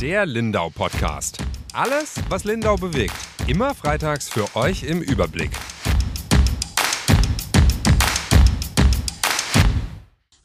Der Lindau Podcast. Alles, was Lindau bewegt. Immer freitags für euch im Überblick.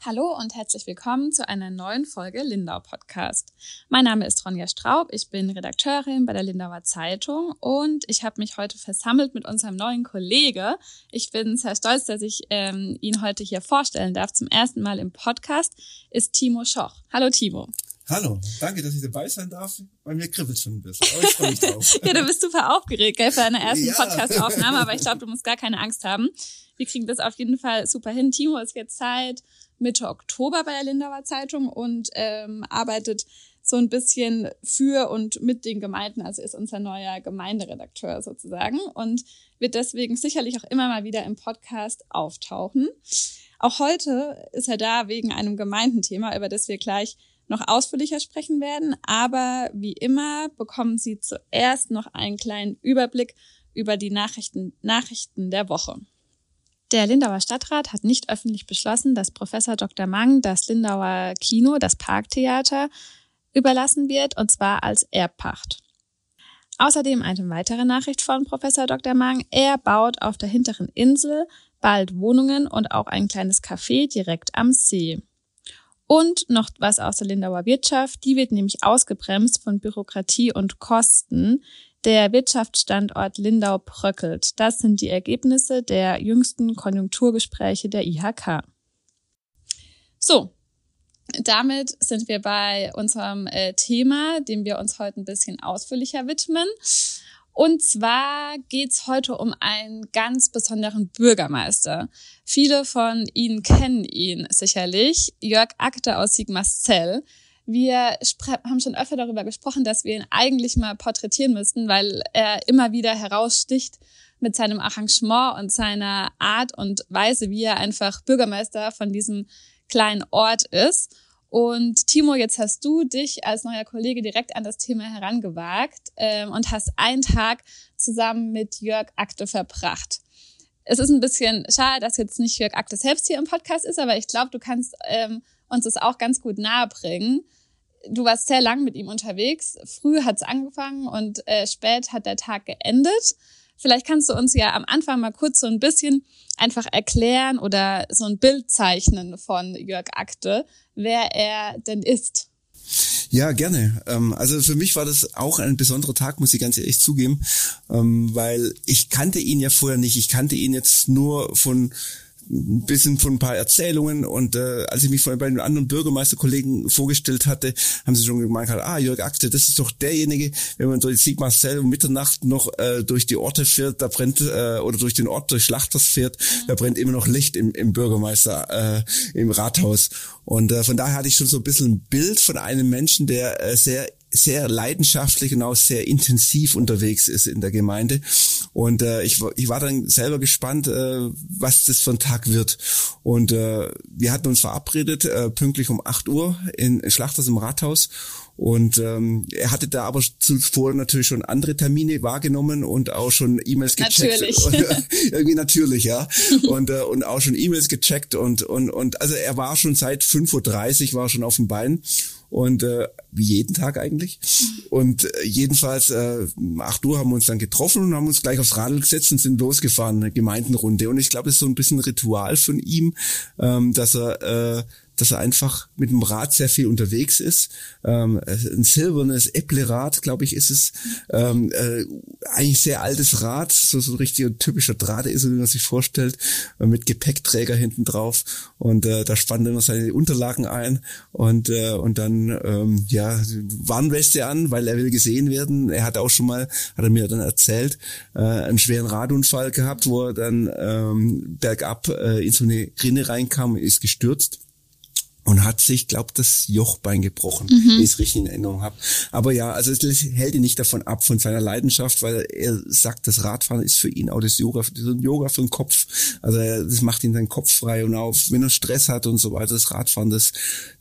Hallo und herzlich willkommen zu einer neuen Folge Lindau Podcast. Mein Name ist Ronja Straub, ich bin Redakteurin bei der Lindauer Zeitung und ich habe mich heute versammelt mit unserem neuen Kollege. Ich bin sehr stolz, dass ich ähm, ihn heute hier vorstellen darf. Zum ersten Mal im Podcast ist Timo Schoch. Hallo Timo. Hallo, danke, dass ich dabei sein darf. Bei mir kribbelt schon ein bisschen, aber ich freue mich drauf. ja, du bist super aufgeregt gell, für deine ersten ja. Podcast-Aufnahme, aber ich glaube, du musst gar keine Angst haben. Wir kriegen das auf jeden Fall super hin. Timo ist jetzt seit Mitte Oktober bei der Lindauer Zeitung und ähm, arbeitet so ein bisschen für und mit den Gemeinden, also ist unser neuer Gemeinderedakteur sozusagen und wird deswegen sicherlich auch immer mal wieder im Podcast auftauchen. Auch heute ist er da wegen einem Gemeindenthema, über das wir gleich noch ausführlicher sprechen werden. Aber wie immer bekommen Sie zuerst noch einen kleinen Überblick über die Nachrichten, Nachrichten der Woche. Der Lindauer Stadtrat hat nicht öffentlich beschlossen, dass Professor Dr. Mang das Lindauer Kino, das Parktheater, überlassen wird, und zwar als Erbpacht. Außerdem eine weitere Nachricht von Professor Dr. Mang. Er baut auf der hinteren Insel bald Wohnungen und auch ein kleines Café direkt am See. Und noch was aus der Lindauer Wirtschaft. Die wird nämlich ausgebremst von Bürokratie und Kosten. Der Wirtschaftsstandort Lindau bröckelt. Das sind die Ergebnisse der jüngsten Konjunkturgespräche der IHK. So, damit sind wir bei unserem äh, Thema, dem wir uns heute ein bisschen ausführlicher widmen. Und zwar geht's heute um einen ganz besonderen Bürgermeister. Viele von Ihnen kennen ihn sicherlich, Jörg Akte aus Sigmarzell. Wir haben schon öfter darüber gesprochen, dass wir ihn eigentlich mal porträtieren müssten, weil er immer wieder heraussticht mit seinem Arrangement und seiner Art und Weise, wie er einfach Bürgermeister von diesem kleinen Ort ist. Und Timo, jetzt hast du dich als neuer Kollege direkt an das Thema herangewagt ähm, und hast einen Tag zusammen mit Jörg Akte verbracht. Es ist ein bisschen schade, dass jetzt nicht Jörg Akte selbst hier im Podcast ist, aber ich glaube, du kannst ähm, uns das auch ganz gut nahebringen. Du warst sehr lang mit ihm unterwegs. Früh hat's angefangen und äh, spät hat der Tag geendet. Vielleicht kannst du uns ja am Anfang mal kurz so ein bisschen einfach erklären oder so ein Bild zeichnen von Jörg Akte, wer er denn ist. Ja, gerne. Ähm, also für mich war das auch ein besonderer Tag, muss ich ganz ehrlich zugeben, ähm, weil ich kannte ihn ja vorher nicht. Ich kannte ihn jetzt nur von ein bisschen von ein paar Erzählungen und äh, als ich mich vorhin bei den anderen Bürgermeisterkollegen vorgestellt hatte, haben sie schon gemeint, ah, Jörg Akte, das ist doch derjenige, wenn man durch Sigmarzell um Mitternacht noch äh, durch die Orte fährt, da brennt, äh, oder durch den Ort, durch Schlachters fährt, mhm. da brennt immer noch Licht im, im Bürgermeister, äh, im Rathaus. Und äh, von daher hatte ich schon so ein bisschen ein Bild von einem Menschen, der äh, sehr sehr leidenschaftlich und auch sehr intensiv unterwegs ist in der Gemeinde. Und äh, ich, ich war dann selber gespannt, äh, was das für ein Tag wird. Und äh, wir hatten uns verabredet, äh, pünktlich um 8 Uhr in Schlachters im Rathaus. Und ähm, er hatte da aber zuvor natürlich schon andere Termine wahrgenommen und auch schon E-Mails gecheckt. Natürlich. Und, irgendwie natürlich, ja. und, äh, und auch schon E-Mails gecheckt und, und, und also er war schon seit 5.30 Uhr war schon auf dem Bein und äh, wie jeden Tag eigentlich. Und äh, jedenfalls äh, 8 Uhr haben wir uns dann getroffen und haben uns gleich aufs Radl gesetzt und sind losgefahren, eine Gemeindenrunde. Und ich glaube, das ist so ein bisschen ein Ritual von ihm, ähm, dass er äh, dass er einfach mit dem Rad sehr viel unterwegs ist. Ähm, ein silbernes Äpple-Rad, glaube ich, ist es. Ähm, äh, eigentlich sehr altes Rad, so, so ein richtiger typischer Drahtesel, wie man sich vorstellt, äh, mit Gepäckträger hinten drauf. Und äh, da spannt er immer seine Unterlagen ein und, äh, und dann ähm, ja Warnweste an, weil er will gesehen werden. Er hat auch schon mal, hat er mir dann erzählt, äh, einen schweren Radunfall gehabt, wo er dann ähm, bergab äh, in so eine Rinne reinkam, ist gestürzt und hat sich, glaubt, das Jochbein gebrochen, mhm. wenn ich es richtig in Erinnerung habe. Aber ja, also es hält ihn nicht davon ab, von seiner Leidenschaft, weil er sagt, das Radfahren ist für ihn auch das Yoga, das Yoga für den Kopf. Also das macht ihn seinen Kopf frei und auch wenn er Stress hat und so weiter, das Radfahren, das,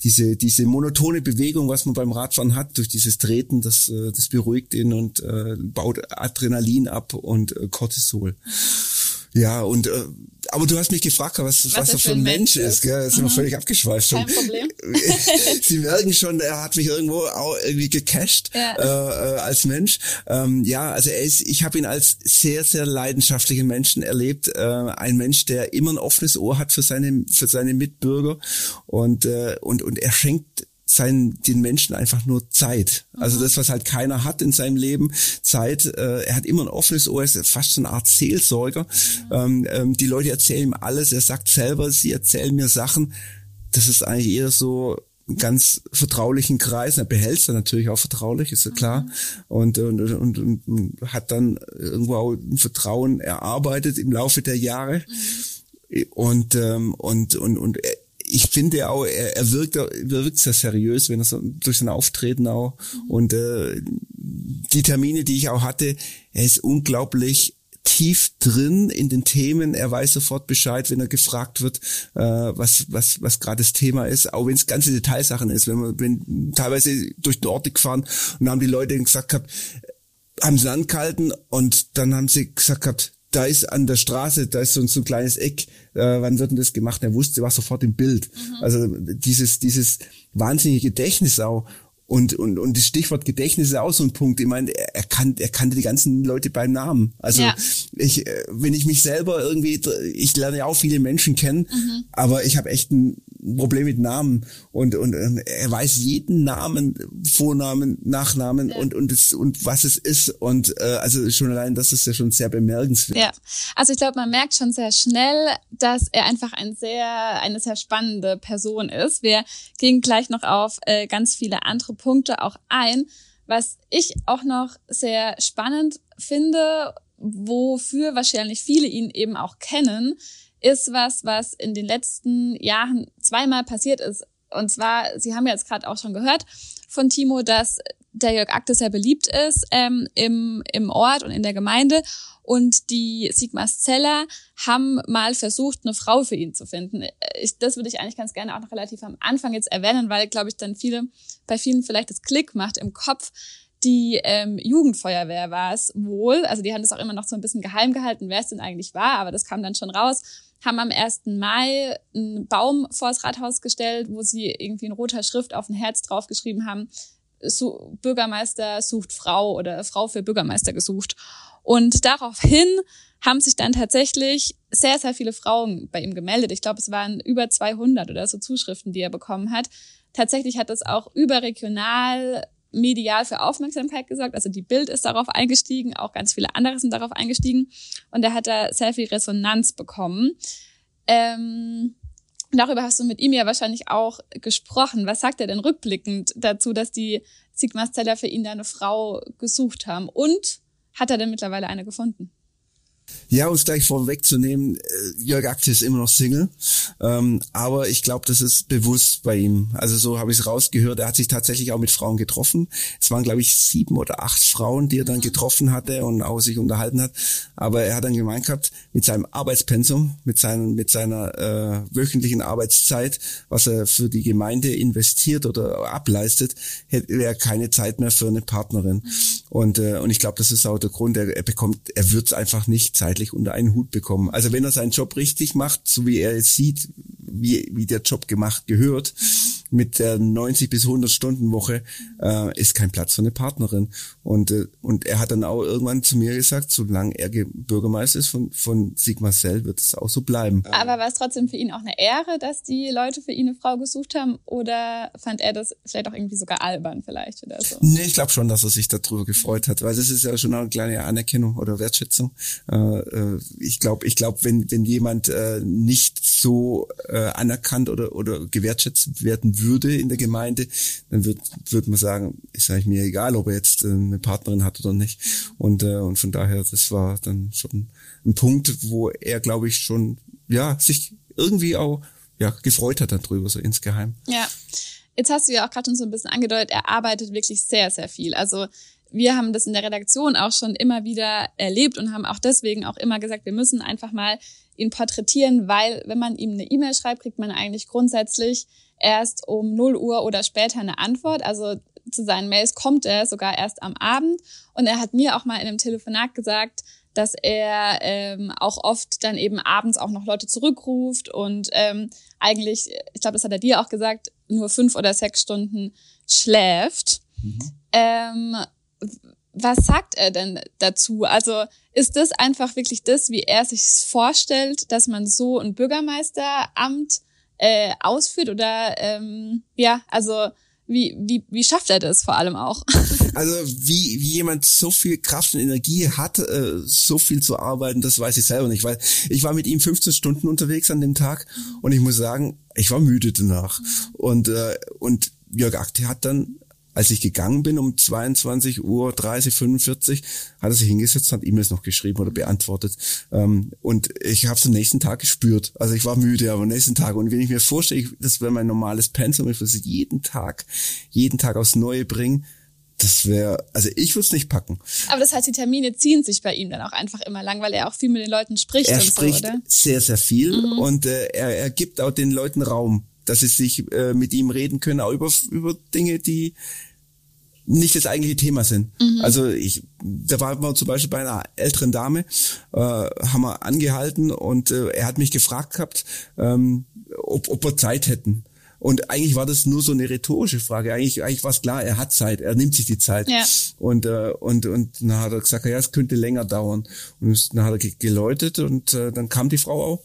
diese, diese monotone Bewegung, was man beim Radfahren hat, durch dieses Treten, das, äh, das beruhigt ihn und äh, baut Adrenalin ab und äh, Cortisol. Ja, und äh, aber du hast mich gefragt, was, was, was er für ein Mensch ist. ist gell? Das sind mhm. wir völlig abgeschweift schon. Kein Problem. Sie merken schon, er hat mich irgendwo auch irgendwie gecasht ja. äh, äh, als Mensch. Ähm, ja, also er ist, ich habe ihn als sehr, sehr leidenschaftlichen Menschen erlebt. Äh, ein Mensch, der immer ein offenes Ohr hat für seine, für seine Mitbürger und, äh, und, und er schenkt seinen, den Menschen einfach nur Zeit. Also das, was halt keiner hat in seinem Leben, Zeit. Äh, er hat immer ein offenes Ohr, ist fast so eine Art Seelsorger. Ähm, ähm, die Leute erzählen ihm alles. Er sagt selber, sie erzählen mir Sachen. Das ist eigentlich eher so ganz vertraulichen Kreis. Er behält es dann natürlich auch vertraulich, ist ja klar. Und, und, und, und, hat dann irgendwo auch ein Vertrauen erarbeitet im Laufe der Jahre. Und, ähm, und, und, und ich finde auch, er, er wirkt, er wirkt sehr seriös, wenn er so durch sein Auftreten auch. Mhm. Und äh, die Termine, die ich auch hatte, er ist unglaublich tief drin in den Themen. Er weiß sofort Bescheid, wenn er gefragt wird, äh, was was was gerade das Thema ist, auch wenn es ganze Detailsachen ist. Wenn man wenn teilweise durch den Ort gefahren und haben die Leute gesagt gehabt, haben sie angehalten und dann haben sie gesagt gehabt, da ist an der Straße, da ist so ein, so ein kleines Eck, äh, wann wird denn das gemacht? Er wusste, war sofort im Bild. Mhm. Also dieses, dieses wahnsinnige Gedächtnis auch. Und, und, und das Stichwort Gedächtnis ist auch so ein Punkt. Ich meine, er, er, kan, er kannte die ganzen Leute beim Namen. Also ja. ich, äh, wenn ich mich selber irgendwie, ich lerne ja auch viele Menschen kennen, mhm. aber ich habe echt ein Problem mit Namen und, und, und er weiß jeden Namen, Vornamen, Nachnamen ja. und, und, es, und was es ist. Und äh, also schon allein das ist ja schon sehr bemerkenswert. Ja, also ich glaube, man merkt schon sehr schnell, dass er einfach ein sehr, eine sehr spannende Person ist. Wir gehen gleich noch auf äh, ganz viele andere Punkte auch ein. Was ich auch noch sehr spannend finde, wofür wahrscheinlich viele ihn eben auch kennen, ist was, was in den letzten Jahren zweimal passiert ist. Und zwar, Sie haben jetzt gerade auch schon gehört von Timo, dass der Jörg Akte sehr beliebt ist ähm, im, im Ort und in der Gemeinde. Und die Sigmas Zeller haben mal versucht, eine Frau für ihn zu finden. Ich, das würde ich eigentlich ganz gerne auch noch relativ am Anfang jetzt erwähnen, weil, glaube ich, dann viele, bei vielen vielleicht das Klick macht im Kopf. Die ähm, Jugendfeuerwehr war es wohl. Also die haben das auch immer noch so ein bisschen geheim gehalten, wer es denn eigentlich war, aber das kam dann schon raus haben am 1. Mai einen Baum vors Rathaus gestellt, wo sie irgendwie in roter Schrift auf ein Herz draufgeschrieben haben, so, Bürgermeister sucht Frau oder Frau für Bürgermeister gesucht. Und daraufhin haben sich dann tatsächlich sehr, sehr viele Frauen bei ihm gemeldet. Ich glaube, es waren über 200 oder so Zuschriften, die er bekommen hat. Tatsächlich hat es auch überregional medial für Aufmerksamkeit gesorgt. Also die Bild ist darauf eingestiegen, auch ganz viele andere sind darauf eingestiegen und er hat da sehr viel Resonanz bekommen. Ähm, darüber hast du mit ihm ja wahrscheinlich auch gesprochen. Was sagt er denn rückblickend dazu, dass die Sigma Steller für ihn da eine Frau gesucht haben? Und hat er denn mittlerweile eine gefunden? Ja, um es gleich vorwegzunehmen, äh, Jörg Akte ist immer noch Single, ähm, aber ich glaube, das ist bewusst bei ihm. Also so habe ich es rausgehört. Er hat sich tatsächlich auch mit Frauen getroffen. Es waren, glaube ich, sieben oder acht Frauen, die er dann mhm. getroffen hatte und auch sich unterhalten hat. Aber er hat dann gemeint gehabt, mit seinem Arbeitspensum, mit, seinen, mit seiner äh, wöchentlichen Arbeitszeit, was er für die Gemeinde investiert oder ableistet, hätte er keine Zeit mehr für eine Partnerin. Mhm. Und, äh, und ich glaube, das ist auch der Grund, er, er bekommt, er wird es einfach nicht zeitlich unter einen Hut bekommen. Also wenn er seinen Job richtig macht, so wie er es sieht, wie, wie der Job gemacht gehört, mit der 90 bis 100 Stunden Woche, äh, ist kein Platz für eine Partnerin. Und, äh, und er hat dann auch irgendwann zu mir gesagt, solange er Bürgermeister ist von, von Sigmarcell, wird es auch so bleiben. Aber war es trotzdem für ihn auch eine Ehre, dass die Leute für ihn eine Frau gesucht haben? Oder fand er das vielleicht auch irgendwie sogar albern vielleicht oder so? Nee, ich glaube schon, dass er sich darüber gefreut hat, weil das ist ja schon eine kleine Anerkennung oder Wertschätzung. Äh, äh ich glaube, ich glaube, wenn, wenn jemand äh, nicht so äh, anerkannt oder, oder gewertschätzt werden würde in der Gemeinde, dann würde würd man sagen, ist eigentlich mir egal, ob er jetzt äh, eine Partnerin hat oder nicht. Und, äh, und von daher, das war dann schon ein Punkt, wo er, glaube ich, schon ja sich irgendwie auch ja gefreut hat darüber, so insgeheim. Ja. Jetzt hast du ja auch gerade schon so ein bisschen angedeutet, er arbeitet wirklich sehr, sehr viel. Also wir haben das in der Redaktion auch schon immer wieder erlebt und haben auch deswegen auch immer gesagt, wir müssen einfach mal ihn porträtieren, weil wenn man ihm eine E-Mail schreibt, kriegt man eigentlich grundsätzlich erst um 0 Uhr oder später eine Antwort. Also zu seinen Mails kommt er sogar erst am Abend. Und er hat mir auch mal in einem Telefonat gesagt, dass er ähm, auch oft dann eben abends auch noch Leute zurückruft und ähm, eigentlich, ich glaube, das hat er dir auch gesagt, nur fünf oder sechs Stunden schläft. Mhm. Ähm, was sagt er denn dazu? Also ist das einfach wirklich das, wie er sich vorstellt, dass man so ein Bürgermeisteramt äh, ausführt? Oder ähm, ja, also wie, wie, wie schafft er das vor allem auch? Also wie, wie jemand so viel Kraft und Energie hat, äh, so viel zu arbeiten, das weiß ich selber nicht, weil ich war mit ihm 15 Stunden unterwegs an dem Tag und ich muss sagen, ich war müde danach. Und, äh, und Jörg Akte hat dann als ich gegangen bin um 22 Uhr 30, 45, hat er sich hingesetzt und hat E-Mails noch geschrieben oder beantwortet. Ähm, und ich habe es am nächsten Tag gespürt. Also ich war müde, aber am nächsten Tag. Und wenn ich mir vorstelle, das wäre mein normales Pensum, ich würde es jeden Tag, jeden Tag aufs Neue bringen, das wäre, also ich würde es nicht packen. Aber das heißt, die Termine ziehen sich bei ihm dann auch einfach immer lang, weil er auch viel mit den Leuten spricht. Er und spricht so, oder? sehr, sehr viel mhm. und äh, er, er gibt auch den Leuten Raum dass sie sich äh, mit ihm reden können, auch über, über Dinge, die nicht das eigentliche Thema sind. Mhm. Also ich, da waren wir zum Beispiel bei einer älteren Dame, äh, haben wir angehalten und äh, er hat mich gefragt gehabt, ähm, ob, ob wir Zeit hätten. Und eigentlich war das nur so eine rhetorische Frage. Eigentlich, eigentlich war es klar, er hat Zeit, er nimmt sich die Zeit. Ja. Und, äh, und, und dann hat er gesagt, ja, es könnte länger dauern. Und dann hat er geläutet und äh, dann kam die Frau auch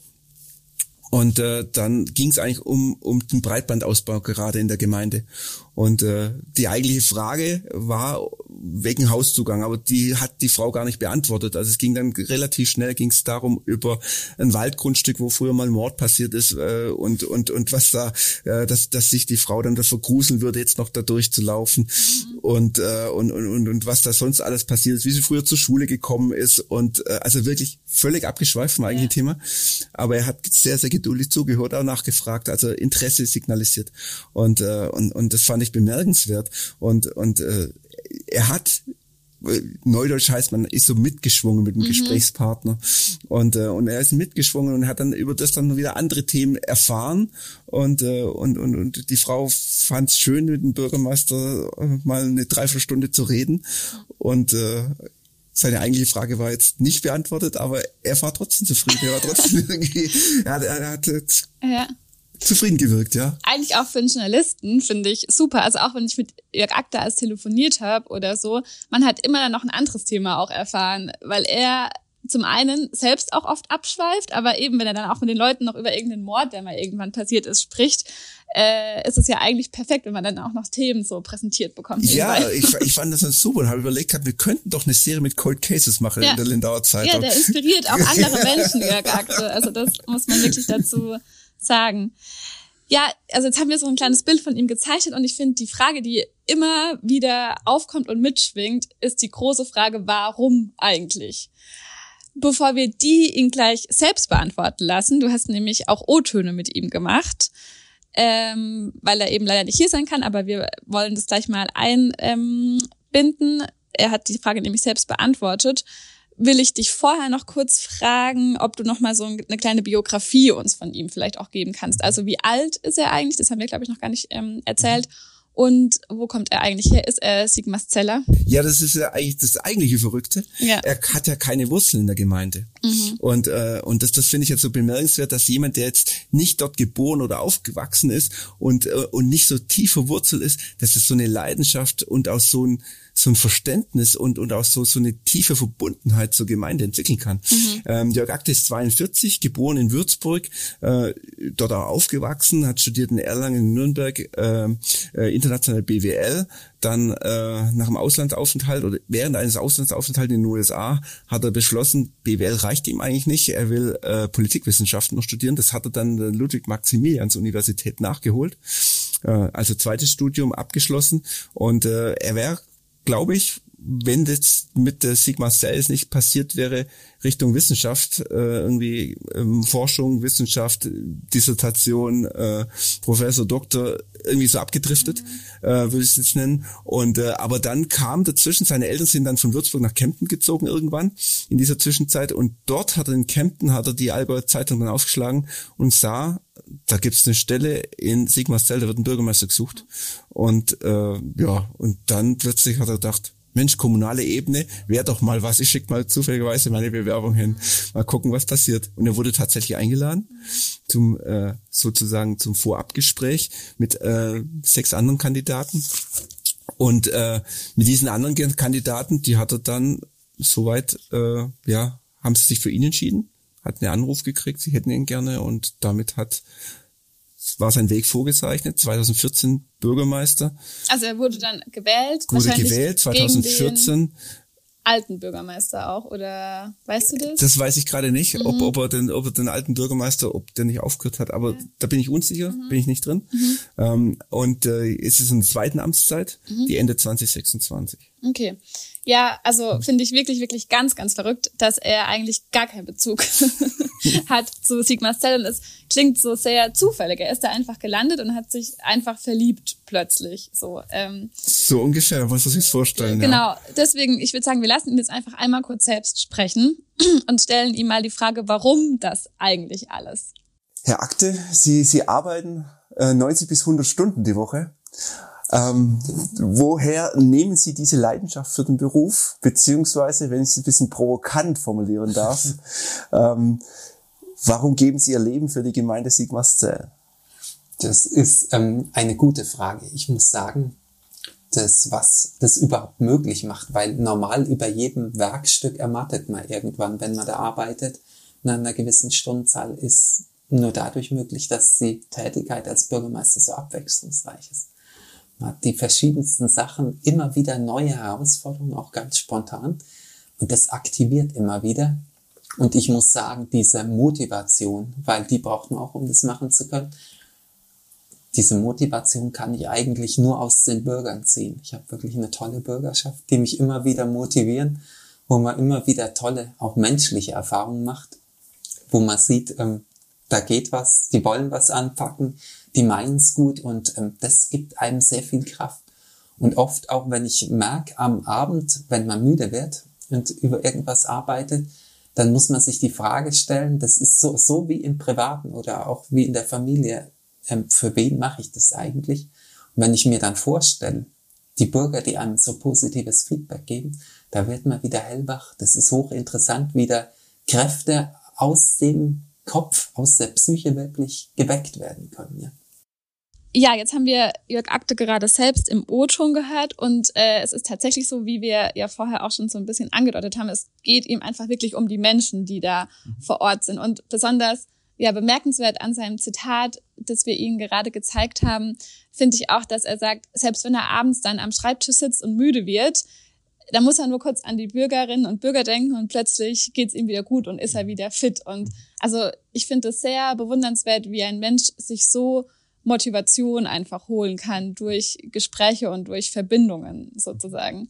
und äh, dann ging es eigentlich um, um den Breitbandausbau gerade in der Gemeinde. Und äh, die eigentliche Frage war wegen Hauszugang, aber die hat die Frau gar nicht beantwortet. Also es ging dann relativ schnell, ging es darum über ein Waldgrundstück, wo früher mal Mord passiert ist äh, und und und was da, äh, dass dass sich die Frau dann davor gruseln würde, jetzt noch da durchzulaufen mhm. Und, äh, und und und und was da sonst alles passiert ist, wie sie früher zur Schule gekommen ist und äh, also wirklich völlig abgeschweift vom eigentlichen ja. Thema. Aber er hat sehr sehr geduldig zugehört, auch nachgefragt, also Interesse signalisiert und äh, und und das fand ich bemerkenswert und und äh, er hat Neudeutsch heißt, man ist so mitgeschwungen mit dem mhm. Gesprächspartner und äh, und er ist mitgeschwungen und hat dann über das dann wieder andere Themen erfahren und äh, und und und die Frau fand es schön mit dem Bürgermeister äh, mal eine Dreiviertelstunde zu reden und äh, seine eigentliche Frage war jetzt nicht beantwortet, aber er war trotzdem zufrieden. Er war trotzdem irgendwie, er hat, er hat ja zufrieden gewirkt, ja. Eigentlich auch für einen Journalisten finde ich super. Also auch wenn ich mit Jörg Akta als telefoniert habe oder so, man hat immer dann noch ein anderes Thema auch erfahren, weil er zum einen selbst auch oft abschweift, aber eben wenn er dann auch mit den Leuten noch über irgendeinen Mord, der mal irgendwann passiert ist, spricht, äh, ist es ja eigentlich perfekt, wenn man dann auch noch Themen so präsentiert bekommt. Ja, ich, ich fand das dann super und habe überlegt, wir könnten doch eine Serie mit Cold Cases machen ja. in der Lindauer Zeitung. Ja, der inspiriert auch andere Menschen, Jörg Akte. Also das muss man wirklich dazu sagen. Ja, also jetzt haben wir so ein kleines Bild von ihm gezeichnet und ich finde, die Frage, die immer wieder aufkommt und mitschwingt, ist die große Frage, warum eigentlich? Bevor wir die ihn gleich selbst beantworten lassen, du hast nämlich auch O-Töne mit ihm gemacht, ähm, weil er eben leider nicht hier sein kann, aber wir wollen das gleich mal einbinden. er hat die Frage nämlich selbst beantwortet will ich dich vorher noch kurz fragen, ob du noch mal so eine kleine Biografie uns von ihm vielleicht auch geben kannst. Also wie alt ist er eigentlich? Das haben wir, glaube ich, noch gar nicht ähm, erzählt. Und wo kommt er eigentlich her? Ist er Sigmas Zeller? Ja, das ist ja eigentlich das eigentliche Verrückte. Ja. Er hat ja keine Wurzeln in der Gemeinde. Mhm. Und, äh, und das, das finde ich jetzt so bemerkenswert, dass jemand, der jetzt nicht dort geboren oder aufgewachsen ist und, äh, und nicht so tief verwurzelt ist, dass es so eine Leidenschaft und auch so ein, so ein Verständnis und, und auch so, so eine tiefe Verbundenheit zur Gemeinde entwickeln kann. Mhm. Ähm, Jörg Akte ist 42, geboren in Würzburg, äh, dort auch aufgewachsen, hat studiert in Erlangen, in Nürnberg, äh, äh, international BWL, dann äh, nach dem Auslandsaufenthalt oder während eines Auslandsaufenthalts in den USA hat er beschlossen, BWL reicht ihm eigentlich nicht, er will äh, Politikwissenschaften noch studieren. Das hat er dann der Ludwig-Maximilians-Universität nachgeholt, äh, also zweites Studium abgeschlossen und äh, er wäre glaube ich, wenn das mit der Sigma Cells nicht passiert wäre, Richtung Wissenschaft, äh, irgendwie ähm, Forschung, Wissenschaft, Dissertation, äh, Professor, Doktor, irgendwie so abgedriftet, mhm. äh, würde ich es jetzt nennen. Und äh, aber dann kam dazwischen, seine Eltern sind dann von Würzburg nach Kempten gezogen irgendwann in dieser Zwischenzeit und dort hat er in Kempten, hat er die Allgäuer Zeitung dann aufgeschlagen und sah, da gibt's eine Stelle in Sigmarsdell, da wird ein Bürgermeister gesucht. Und äh, ja, und dann plötzlich hat er gedacht, Mensch, kommunale Ebene, wäre doch mal was. Ich schicke mal zufälligerweise meine Bewerbung hin, mal gucken, was passiert. Und er wurde tatsächlich eingeladen zum äh, sozusagen zum Vorabgespräch mit äh, sechs anderen Kandidaten. Und äh, mit diesen anderen Kandidaten, die hat er dann soweit, äh, ja, haben sie sich für ihn entschieden, hat einen Anruf gekriegt, sie hätten ihn gerne und damit hat war sein Weg vorgezeichnet, 2014 Bürgermeister. Also er wurde dann gewählt. Wurde gewählt, 2014 alten Bürgermeister auch oder weißt du das? Das weiß ich gerade nicht, mhm. ob, ob er den, ob er den alten Bürgermeister, ob der nicht aufgehört hat, aber ja. da bin ich unsicher, mhm. bin ich nicht drin. Mhm. Ähm, und äh, es ist in der zweiten Amtszeit, mhm. die Ende 2026. Okay. Ja, also finde ich wirklich, wirklich ganz, ganz verrückt, dass er eigentlich gar keinen Bezug hat zu Sigmar Cell und es klingt so sehr zufällig. Er ist da einfach gelandet und hat sich einfach verliebt plötzlich. So, ähm, so ungefähr, muss man sich vorstellen. Genau, ja. deswegen, ich würde sagen, wir lassen ihn jetzt einfach einmal kurz selbst sprechen und stellen ihm mal die Frage, warum das eigentlich alles? Herr Akte, Sie, Sie arbeiten äh, 90 bis 100 Stunden die Woche. Ähm, woher nehmen Sie diese Leidenschaft für den Beruf? Beziehungsweise, wenn ich es ein bisschen provokant formulieren darf, ähm, warum geben Sie Ihr Leben für die Gemeinde Sigmarszell? Das ist ähm, eine gute Frage. Ich muss sagen, das, was das überhaupt möglich macht, weil normal über jedem Werkstück ermattet man irgendwann, wenn man da arbeitet. Nach einer gewissen Stundenzahl ist nur dadurch möglich, dass die Tätigkeit als Bürgermeister so abwechslungsreich ist. Man hat die verschiedensten Sachen, immer wieder neue Herausforderungen, auch ganz spontan. Und das aktiviert immer wieder. Und ich muss sagen, diese Motivation, weil die braucht man auch, um das machen zu können, diese Motivation kann ich eigentlich nur aus den Bürgern ziehen. Ich habe wirklich eine tolle Bürgerschaft, die mich immer wieder motivieren, wo man immer wieder tolle, auch menschliche Erfahrungen macht, wo man sieht, ähm, da geht was, die wollen was anpacken, die meinen es gut und ähm, das gibt einem sehr viel Kraft. Und oft auch, wenn ich merke am Abend, wenn man müde wird und über irgendwas arbeitet, dann muss man sich die Frage stellen, das ist so, so wie im Privaten oder auch wie in der Familie, ähm, für wen mache ich das eigentlich? Und wenn ich mir dann vorstelle, die Bürger, die einem so positives Feedback geben, da wird man wieder hellwach. Das ist hochinteressant, wieder Kräfte aus dem Kopf, aus der Psyche wirklich geweckt werden können. Ja. Ja, jetzt haben wir Jörg Akte gerade selbst im O-Ton gehört und äh, es ist tatsächlich so, wie wir ja vorher auch schon so ein bisschen angedeutet haben, es geht ihm einfach wirklich um die Menschen, die da mhm. vor Ort sind und besonders ja bemerkenswert an seinem Zitat, das wir Ihnen gerade gezeigt haben, finde ich auch, dass er sagt, selbst wenn er abends dann am Schreibtisch sitzt und müde wird, da muss er nur kurz an die Bürgerinnen und Bürger denken und plötzlich geht's ihm wieder gut und ist er wieder fit. Und also ich finde es sehr bewundernswert, wie ein Mensch sich so Motivation einfach holen kann durch Gespräche und durch Verbindungen sozusagen.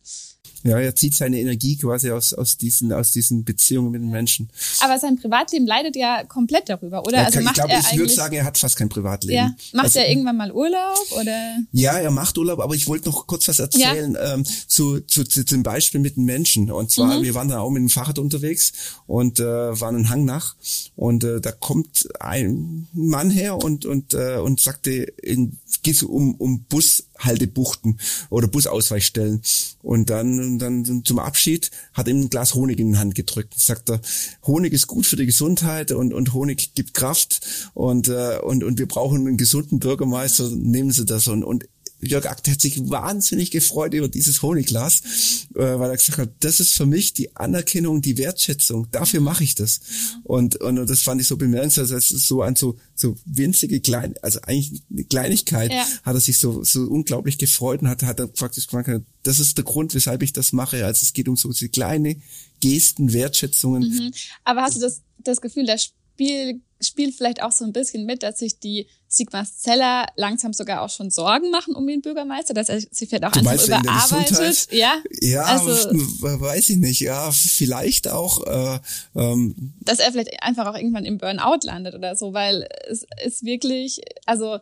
Ja, er zieht seine Energie quasi aus, aus, diesen, aus diesen Beziehungen mit den Menschen. Aber sein Privatleben leidet ja komplett darüber, oder? Ja, also macht ich glaube, er ich würde sagen, er hat fast kein Privatleben. Ja. Macht also, er irgendwann mal Urlaub oder? Ja, er macht Urlaub, aber ich wollte noch kurz was erzählen ja. ähm, zu, zu, zu zum Beispiel mit den Menschen. Und zwar, mhm. wir waren da auch mit dem Fahrrad unterwegs und äh, waren einen Hang nach und äh, da kommt ein Mann her und und äh, und sagte, in, geht um um Bushaltebuchten oder Busausweichstellen und dann dann zum Abschied hat ihm ein Glas Honig in die Hand gedrückt. Sagt er, Honig ist gut für die Gesundheit und, und Honig gibt Kraft und, äh, und, und wir brauchen einen gesunden Bürgermeister, nehmen Sie das und, und Jörg Akte hat sich wahnsinnig gefreut über dieses Honigglas, äh, weil er gesagt hat, das ist für mich die Anerkennung, die Wertschätzung. Dafür mache ich das. Und, und, und das fand ich so bemerkenswert. Das ist so an so, so winzige klein, also eigentlich eine Kleinigkeit, ja. hat er sich so, so unglaublich gefreut und hat, hat er praktisch gesagt, das ist der Grund, weshalb ich das mache. Also es geht um so diese kleine Gesten, Wertschätzungen. Mhm. Aber hast du das, das Gefühl, das Spiel spielt vielleicht auch so ein bisschen mit, dass sich die Sigmas Zeller langsam sogar auch schon Sorgen machen um den Bürgermeister, dass er sich vielleicht auch du einfach überarbeitet. Ja, ja also, weiß ich nicht. Ja, vielleicht auch. Äh, ähm, dass er vielleicht einfach auch irgendwann im Burnout landet oder so, weil es ist wirklich, also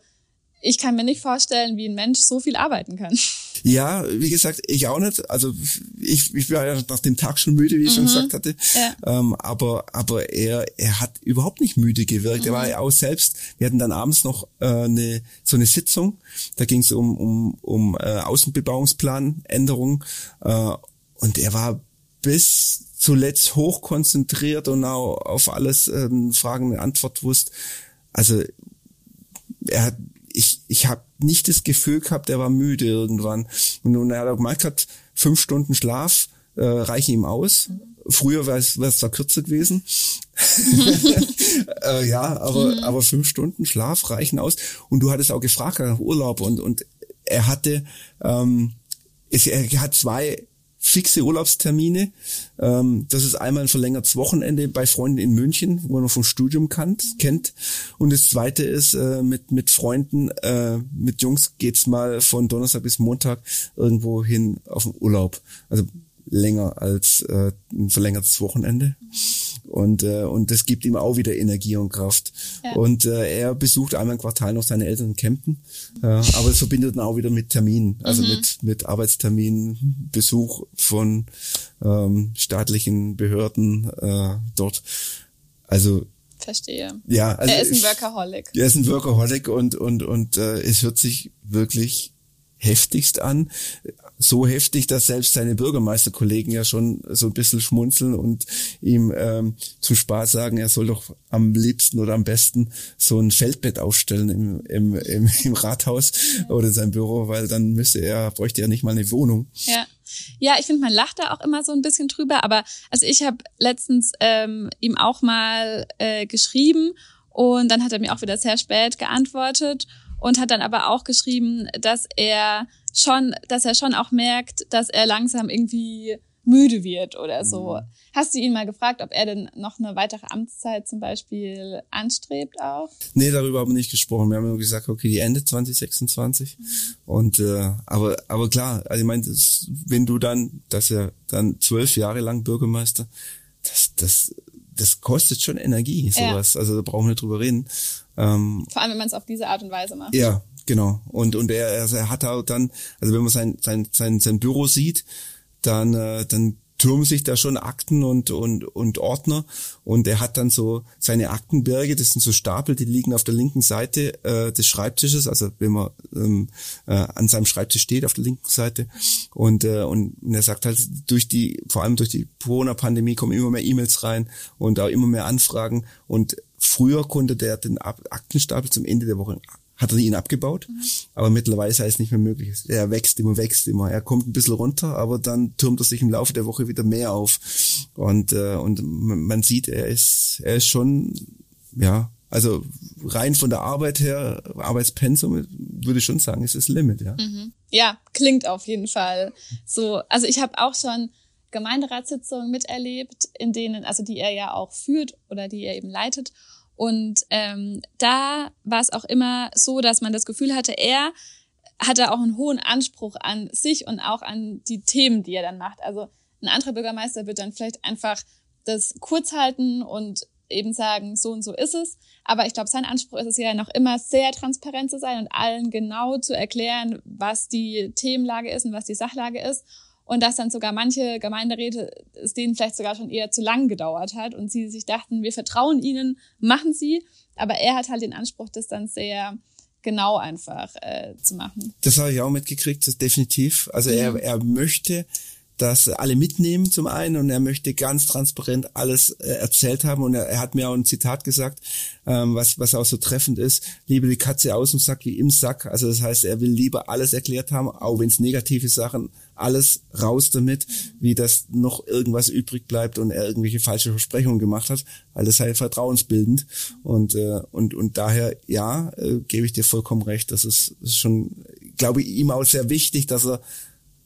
ich kann mir nicht vorstellen, wie ein Mensch so viel arbeiten kann. Ja, wie gesagt, ich auch nicht. Also ich, ich war ja nach dem Tag schon müde, wie ich mhm. schon gesagt hatte. Ja. Ähm, aber aber er er hat überhaupt nicht müde gewirkt. Mhm. Er war ja auch selbst. Wir hatten dann abends noch äh, eine so eine Sitzung. Da ging es um um um äh, Außenbebauungsplanänderung. Äh, und er war bis zuletzt hochkonzentriert und auch auf alles ähm, Fragen und Antwort wusste. Also er hat, ich, ich habe nicht das Gefühl gehabt, er war müde irgendwann. Und nun er hat auch gemerkt hat, fünf Stunden Schlaf äh, reichen ihm aus. Früher wäre es zwar kürzer gewesen. äh, ja, aber, mhm. aber fünf Stunden Schlaf reichen aus. Und du hattest auch gefragt nach Urlaub und, und er hatte, ähm, es, er hat zwei fixe Urlaubstermine. Ähm, das ist einmal ein verlängertes Wochenende bei Freunden in München, wo man vom Studium kannt, kennt. Und das zweite ist äh, mit mit Freunden, äh, mit Jungs geht's mal von Donnerstag bis Montag irgendwo hin auf den Urlaub. Also länger als äh, ein verlängertes Wochenende. Und, äh, und das gibt ihm auch wieder Energie und Kraft. Ja. Und äh, er besucht einmal im Quartal noch seine Eltern in Kempten. Äh, aber es verbindet ihn auch wieder mit Terminen, also mhm. mit, mit Arbeitsterminen, Besuch von ähm, staatlichen Behörden äh, dort. Also Verstehe. Ja, also er ist ein Workaholic. Er ist ein Workaholic und und und äh, es hört sich wirklich heftigst an. So heftig, dass selbst seine Bürgermeisterkollegen ja schon so ein bisschen schmunzeln und ihm ähm, zum Spaß sagen, er soll doch am liebsten oder am besten so ein Feldbett aufstellen im, im, im, im Rathaus ja. oder in seinem Büro, weil dann müsste er, bräuchte er nicht mal eine Wohnung. Ja. Ja, ich finde, man lacht da auch immer so ein bisschen drüber, aber also ich habe letztens ähm, ihm auch mal äh, geschrieben und dann hat er mir auch wieder sehr spät geantwortet und hat dann aber auch geschrieben, dass er schon, dass er schon auch merkt, dass er langsam irgendwie müde wird oder so. Mhm. Hast du ihn mal gefragt, ob er denn noch eine weitere Amtszeit zum Beispiel anstrebt auch? Nee, darüber haben wir nicht gesprochen. Wir haben nur gesagt, okay, die Ende 2026. Mhm. Und äh, aber aber klar, also ich meine, wenn du dann, dass er dann zwölf Jahre lang Bürgermeister, das das das kostet schon Energie, sowas. Ja. Also da brauchen wir nicht drüber reden. Ähm, Vor allem, wenn man es auf diese Art und Weise macht. Ja, genau. Und und er, er hat auch dann, also wenn man sein sein sein, sein Büro sieht, dann äh, dann türmen sich da schon Akten und, und, und Ordner und er hat dann so seine Aktenberge, das sind so Stapel, die liegen auf der linken Seite äh, des Schreibtisches, also wenn man ähm, äh, an seinem Schreibtisch steht, auf der linken Seite und, äh, und er sagt halt, durch die, vor allem durch die Corona-Pandemie kommen immer mehr E-Mails rein und auch immer mehr Anfragen und früher konnte der den Aktenstapel zum Ende der Woche hat er ihn abgebaut, mhm. aber mittlerweile ist es nicht mehr möglich. Er wächst immer, wächst immer. Er kommt ein bisschen runter, aber dann türmt er sich im Laufe der Woche wieder mehr auf. Und, äh, und man sieht, er ist, er ist schon, ja, also rein von der Arbeit her, Arbeitspensum, würde ich schon sagen, ist das Limit, ja. Mhm. Ja, klingt auf jeden Fall so. Also ich habe auch schon Gemeinderatssitzungen miterlebt, in denen, also die er ja auch führt oder die er eben leitet. Und ähm, da war es auch immer so, dass man das Gefühl hatte, er hatte auch einen hohen Anspruch an sich und auch an die Themen, die er dann macht. Also ein anderer Bürgermeister wird dann vielleicht einfach das kurz halten und eben sagen, so und so ist es. Aber ich glaube, sein Anspruch ist es ja noch immer sehr transparent zu sein und allen genau zu erklären, was die Themenlage ist und was die Sachlage ist und dass dann sogar manche Gemeinderäte es denen vielleicht sogar schon eher zu lang gedauert hat und sie sich dachten, wir vertrauen ihnen, machen sie, aber er hat halt den Anspruch, das dann sehr genau einfach äh, zu machen. Das habe ich auch mitgekriegt, das definitiv. Also mhm. er, er möchte dass alle mitnehmen zum einen und er möchte ganz transparent alles äh, erzählt haben und er, er, hat mir auch ein Zitat gesagt, ähm, was, was auch so treffend ist, liebe die Katze aus dem Sack wie im Sack. Also das heißt, er will lieber alles erklärt haben, auch wenn es negative Sachen, alles raus damit, wie das noch irgendwas übrig bleibt und er irgendwelche falsche Versprechungen gemacht hat, weil das sei vertrauensbildend. Und, äh, und, und daher, ja, äh, gebe ich dir vollkommen recht, das ist, ist schon, glaube ich, ihm auch sehr wichtig, dass er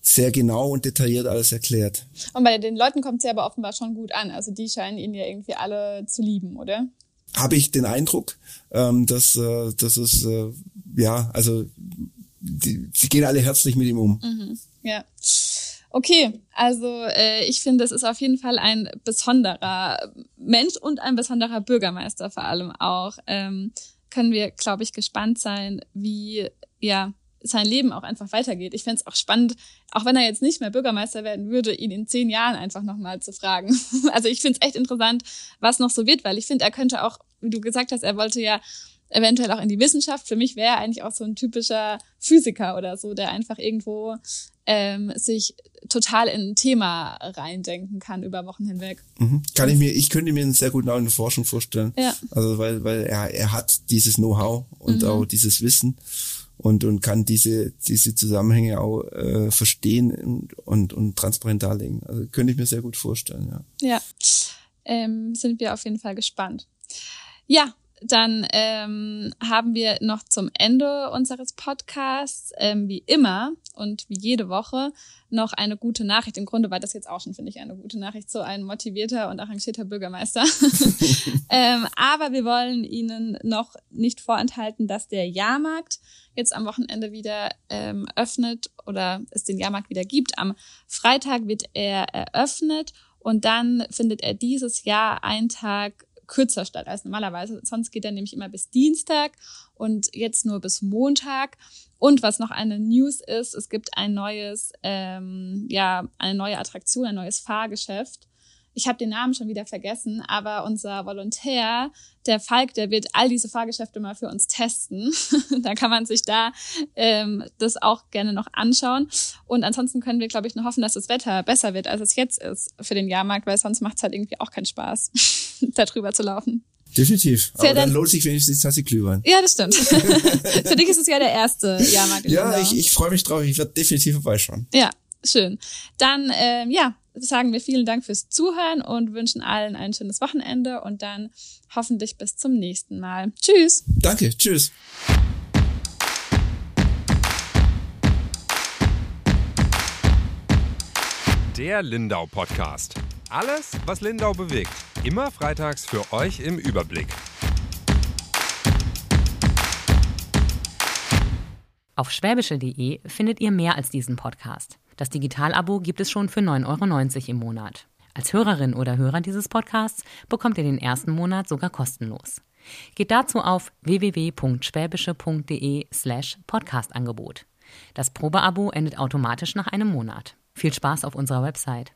sehr genau und detailliert alles erklärt. Und bei den Leuten kommt es ja aber offenbar schon gut an. Also die scheinen ihn ja irgendwie alle zu lieben, oder? Habe ich den Eindruck, ähm, dass, äh, dass es, äh, ja, also die, sie gehen alle herzlich mit ihm um. Mhm. Ja. Okay, also äh, ich finde, es ist auf jeden Fall ein besonderer Mensch und ein besonderer Bürgermeister vor allem auch. Ähm, können wir, glaube ich, gespannt sein, wie ja sein Leben auch einfach weitergeht. Ich fände es auch spannend, auch wenn er jetzt nicht mehr Bürgermeister werden würde, ihn in zehn Jahren einfach nochmal zu fragen. Also ich finde es echt interessant, was noch so wird, weil ich finde, er könnte auch, wie du gesagt hast, er wollte ja eventuell auch in die Wissenschaft. Für mich wäre eigentlich auch so ein typischer Physiker oder so, der einfach irgendwo ähm, sich total in ein Thema reindenken kann über Wochen hinweg. Mhm. Kann ich mir, ich könnte mir einen sehr guten in der Forschung vorstellen. Ja. Also weil, weil er, er hat dieses Know-how und Mhm. auch dieses Wissen und, und kann diese, diese Zusammenhänge auch äh, verstehen und, und, und transparent darlegen. Also könnte ich mir sehr gut vorstellen, ja. Ja, ähm, sind wir auf jeden Fall gespannt. Ja, dann ähm, haben wir noch zum Ende unseres Podcasts, ähm, wie immer und wie jede Woche, noch eine gute Nachricht. Im Grunde war das jetzt auch schon, finde ich, eine gute Nachricht, so ein motivierter und arrangierter Bürgermeister. ähm, aber wir wollen Ihnen noch nicht vorenthalten, dass der Jahrmarkt jetzt am Wochenende wieder ähm, öffnet oder es den Jahrmarkt wieder gibt. Am Freitag wird er eröffnet und dann findet er dieses Jahr einen Tag kürzer statt als normalerweise. Sonst geht er nämlich immer bis Dienstag und jetzt nur bis Montag. Und was noch eine News ist, es gibt ein neues, ähm, ja, eine neue Attraktion, ein neues Fahrgeschäft. Ich habe den Namen schon wieder vergessen, aber unser Volontär, der Falk, der wird all diese Fahrgeschäfte mal für uns testen. da kann man sich da ähm, das auch gerne noch anschauen. Und ansonsten können wir, glaube ich, nur hoffen, dass das Wetter besser wird, als es jetzt ist für den Jahrmarkt, weil sonst macht es halt irgendwie auch keinen Spaß, da drüber zu laufen. Definitiv. Aber dann dann- lohnt sich wenigstens die Tasse Glühwein. Ja, das stimmt. für dich ist es ja der erste Jahrmarkt. Ja, ich, ich freue mich drauf. Ich werde definitiv vorbeischauen. Ja, schön. Dann, ähm, ja, sagen wir vielen Dank fürs Zuhören und wünschen allen ein schönes Wochenende und dann hoffentlich bis zum nächsten Mal. Tschüss. Danke. Tschüss. Der Lindau Podcast. Alles, was Lindau bewegt. Immer freitags für euch im Überblick. Auf schwäbische.de findet ihr mehr als diesen Podcast. Das Digitalabo gibt es schon für 9,90 Euro im Monat. Als Hörerin oder Hörer dieses Podcasts bekommt ihr den ersten Monat sogar kostenlos. Geht dazu auf www.schwäbische.de slash Podcastangebot. Das Probeabo endet automatisch nach einem Monat. Viel Spaß auf unserer Website.